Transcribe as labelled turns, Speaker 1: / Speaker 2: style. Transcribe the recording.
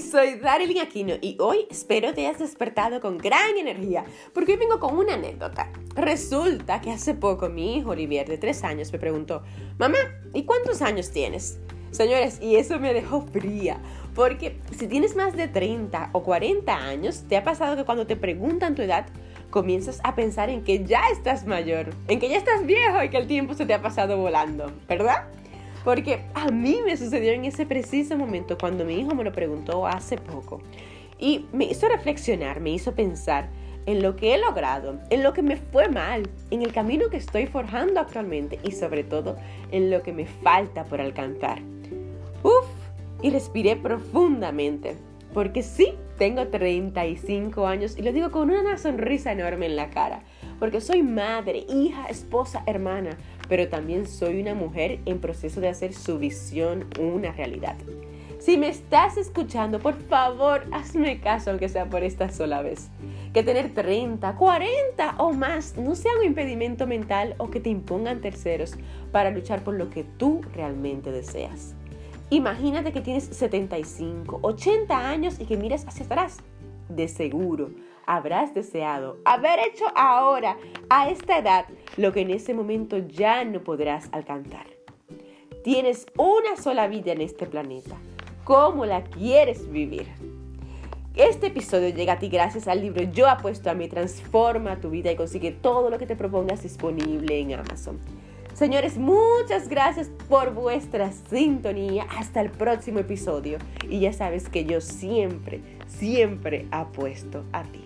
Speaker 1: soy Darilyn Aquino y hoy espero te hayas despertado con gran energía porque hoy vengo con una anécdota. Resulta que hace poco mi hijo Olivier de 3 años me preguntó, mamá, ¿y cuántos años tienes? Señores, y eso me dejó fría, porque si tienes más de 30 o 40 años, te ha pasado que cuando te preguntan tu edad, comienzas a pensar en que ya estás mayor, en que ya estás viejo y que el tiempo se te ha pasado volando, ¿verdad? Porque a mí me sucedió en ese preciso momento cuando mi hijo me lo preguntó hace poco. Y me hizo reflexionar, me hizo pensar en lo que he logrado, en lo que me fue mal, en el camino que estoy forjando actualmente y sobre todo en lo que me falta por alcanzar. Uf, y respiré profundamente, porque sí, tengo 35 años y lo digo con una sonrisa enorme en la cara, porque soy madre, hija, esposa, hermana, pero también soy una mujer en proceso de hacer su visión una realidad. Si me estás escuchando, por favor, hazme caso, aunque sea por esta sola vez. Que tener 30, 40 o más no sea un impedimento mental o que te impongan terceros para luchar por lo que tú realmente deseas. Imagínate que tienes 75, 80 años y que miras hacia atrás. De seguro habrás deseado haber hecho ahora, a esta edad, lo que en ese momento ya no podrás alcanzar. Tienes una sola vida en este planeta. ¿Cómo la quieres vivir? Este episodio llega a ti gracias al libro Yo apuesto a mí, transforma tu vida y consigue todo lo que te propongas disponible en Amazon. Señores, muchas gracias por vuestra sintonía. Hasta el próximo episodio. Y ya sabes que yo siempre, siempre apuesto a ti.